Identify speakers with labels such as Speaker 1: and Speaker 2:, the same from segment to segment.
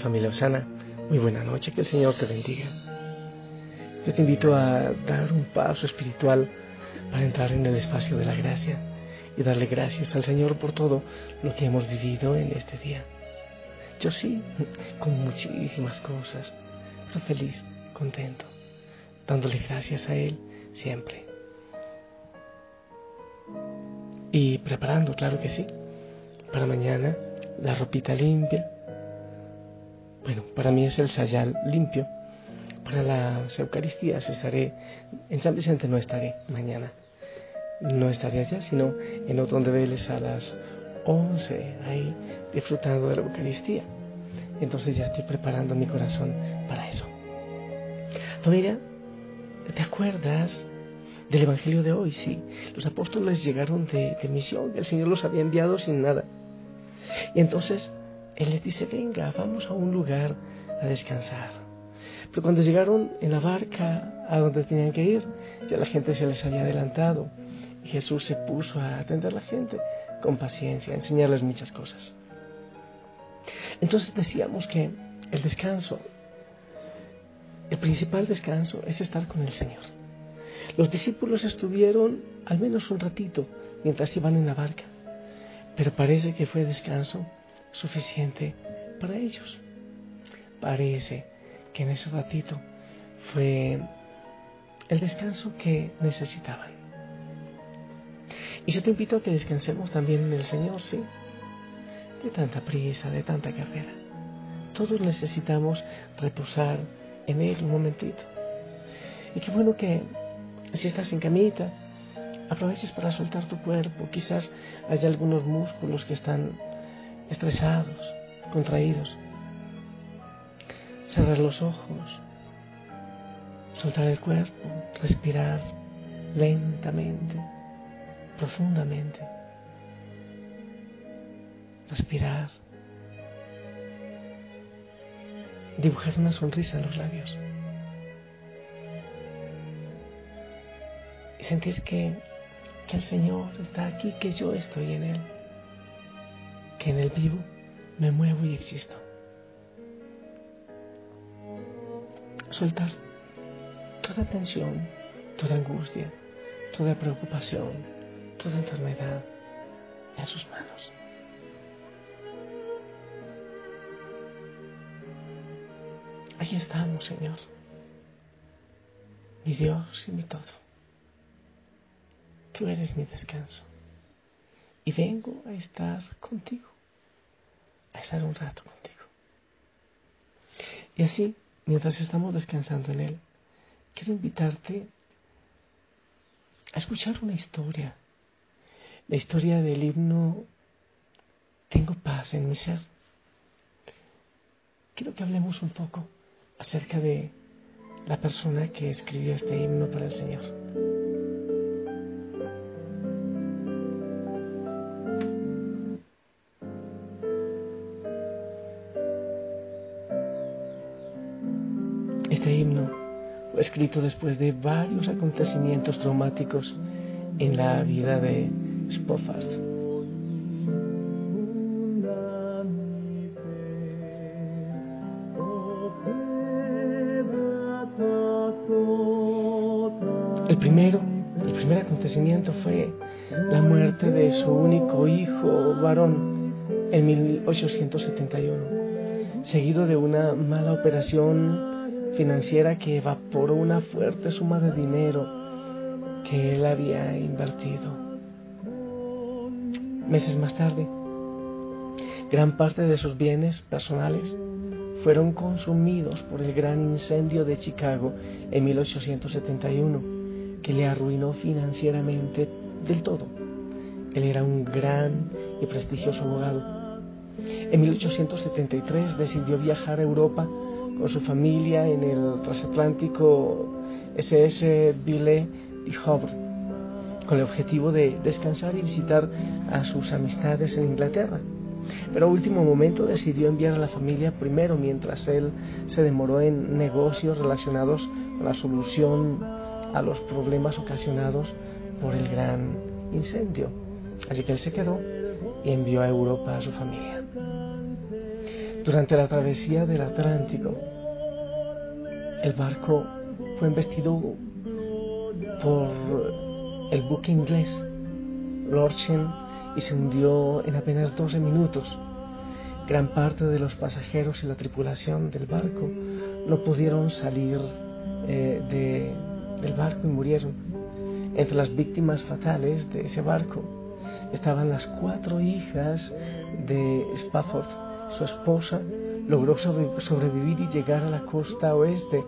Speaker 1: Familia Osana, muy buena noche, que el Señor te bendiga. Yo te invito a dar un paso espiritual para entrar en el espacio de la gracia y darle gracias al Señor por todo lo que hemos vivido en este día. Yo sí, con muchísimas cosas, pero feliz, contento, dándole gracias a Él siempre. Y preparando, claro que sí, para mañana la ropita limpia, bueno, para mí es el sayal limpio. Para las Eucaristías estaré, en San Vicente no estaré mañana. No estaré allá, sino en otro donde veles a las 11, ahí disfrutando de la Eucaristía. Entonces ya estoy preparando mi corazón para eso. Familia, ¿te acuerdas del Evangelio de hoy? Sí, los apóstoles llegaron de, de misión, el Señor los había enviado sin nada. Y entonces él les dice, venga, vamos a un lugar a descansar. Pero cuando llegaron en la barca a donde tenían que ir, ya la gente se les había adelantado. Y Jesús se puso a atender a la gente con paciencia, a enseñarles muchas cosas. Entonces decíamos que el descanso, el principal descanso es estar con el Señor. Los discípulos estuvieron al menos un ratito mientras iban en la barca, pero parece que fue descanso suficiente para ellos. Parece que en ese ratito fue el descanso que necesitaban. Y yo te invito a que descansemos también en el Señor, sí, de tanta prisa, de tanta carrera. Todos necesitamos reposar en Él un momentito. Y qué bueno que si estás en camita, aproveches para soltar tu cuerpo. Quizás haya algunos músculos que están estresados, contraídos. Cerrar los ojos, soltar el cuerpo, respirar lentamente, profundamente. Respirar. Dibujar una sonrisa en los labios. Y sentir que, que el Señor está aquí, que yo estoy en Él que en el vivo me muevo y existo. Soltar toda tensión, toda angustia, toda preocupación, toda enfermedad en sus manos. Allí estamos, Señor, mi Dios y mi todo. Tú eres mi descanso y vengo a estar contigo, a estar un rato contigo. Y así, mientras estamos descansando en Él, quiero invitarte a escuchar una historia, la historia del himno Tengo paz en mi ser. Quiero que hablemos un poco acerca de la persona que escribió este himno para el Señor. Escrito después de varios acontecimientos traumáticos en la vida de Spofford. El primero, el primer acontecimiento fue la muerte de su único hijo varón en 1871, seguido de una mala operación financiera que evaporó una fuerte suma de dinero que él había invertido. Meses más tarde, gran parte de sus bienes personales fueron consumidos por el gran incendio de Chicago en 1871, que le arruinó financieramente del todo. Él era un gran y prestigioso abogado. En 1873 decidió viajar a Europa con su familia en el transatlántico SS Ville de Havre, con el objetivo de descansar y visitar a sus amistades en Inglaterra. Pero a último momento decidió enviar a la familia primero mientras él se demoró en negocios relacionados con la solución a los problemas ocasionados por el gran incendio. Así que él se quedó y envió a Europa a su familia. Durante la travesía del Atlántico, el barco fue embestido por el buque inglés Lorchen y se hundió en apenas 12 minutos. Gran parte de los pasajeros y la tripulación del barco no pudieron salir eh, del barco y murieron. Entre las víctimas fatales de ese barco estaban las cuatro hijas de Spafford. Su esposa logró sobrevivir y llegar a la costa oeste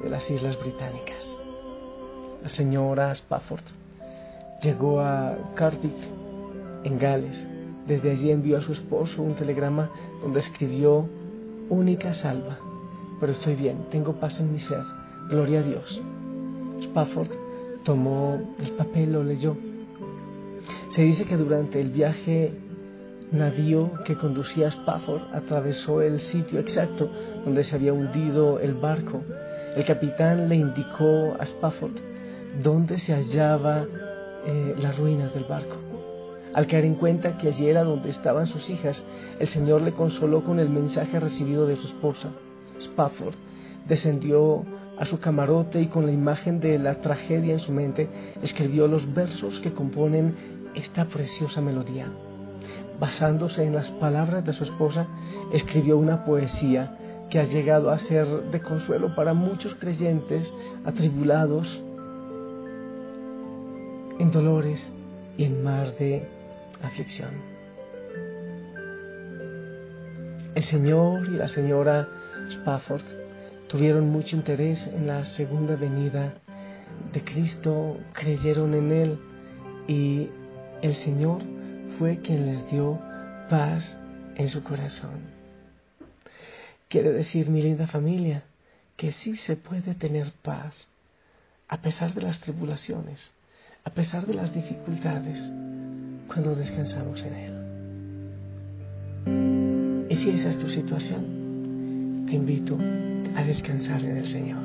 Speaker 1: de las Islas Británicas. La señora Spafford llegó a Cardiff en Gales. Desde allí envió a su esposo un telegrama donde escribió, única salva, pero estoy bien, tengo paz en mi ser, gloria a Dios. Spafford tomó el papel, lo leyó. Se dice que durante el viaje navío que conducía a Spafford atravesó el sitio exacto donde se había hundido el barco. El capitán le indicó a Spafford dónde se hallaba eh, las ruinas del barco. Al caer en cuenta que allí era donde estaban sus hijas, el Señor le consoló con el mensaje recibido de su esposa. Spafford descendió a su camarote y con la imagen de la tragedia en su mente escribió los versos que componen esta preciosa melodía. Basándose en las palabras de su esposa, escribió una poesía que ha llegado a ser de consuelo para muchos creyentes atribulados en dolores y en mar de aflicción. El señor y la señora Spafford tuvieron mucho interés en la segunda venida de Cristo, creyeron en Él y el Señor fue quien les dio paz en su corazón. Quiere decir, mi linda familia, que sí se puede tener paz a pesar de las tribulaciones, a pesar de las dificultades, cuando descansamos en Él. Y si esa es tu situación, te invito a descansar en el Señor.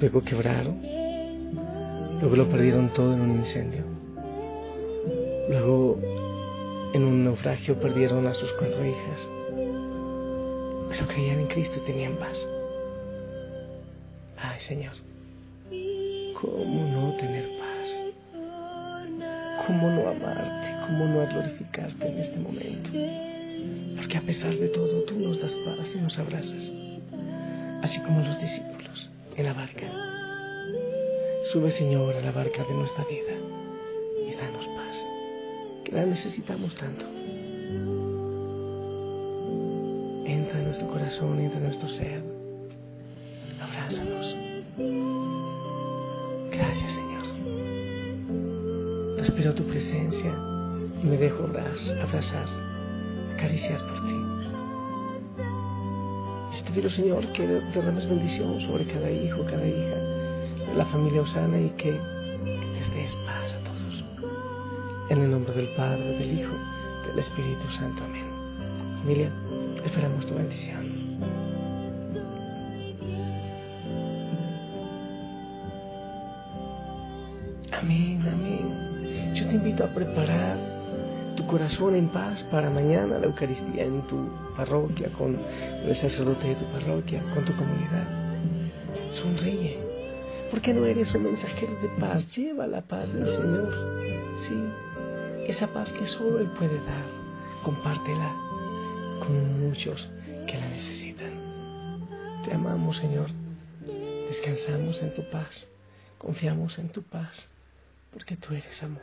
Speaker 1: Luego quebraron, luego lo perdieron todo en un incendio, luego en un naufragio perdieron a sus cuatro hijas, pero creían en Cristo y tenían paz. Ay Señor, ¿cómo no tener paz? ¿Cómo no amarte? ¿Cómo no glorificarte en este momento? Porque a pesar de todo tú nos das paz y nos abrazas, así como los discípulos en la barca. Sube Señor a la barca de nuestra vida y danos paz, que la necesitamos tanto. Entra en nuestro corazón, entra en nuestro ser. Abrázanos. Gracias Señor. Respiro tu presencia y me dejo abrazar, abrazar acariciar por ti. Pido, Señor, que derrames bendición sobre cada hijo, cada hija, la familia Osana y que les des paz a todos. En el nombre del Padre, del Hijo, del Espíritu Santo. Amén. Familia, esperamos tu bendición. Amén, amén. Yo te invito a preparar corazón en paz para mañana la Eucaristía en tu parroquia, con el sacerdote de tu parroquia, con tu comunidad. Sonríe. Porque no eres un mensajero de paz. Lleva la paz del Señor. Sí, esa paz que solo Él puede dar. Compártela con muchos que la necesitan. Te amamos, Señor. Descansamos en tu paz. Confiamos en tu paz. Porque tú eres amor.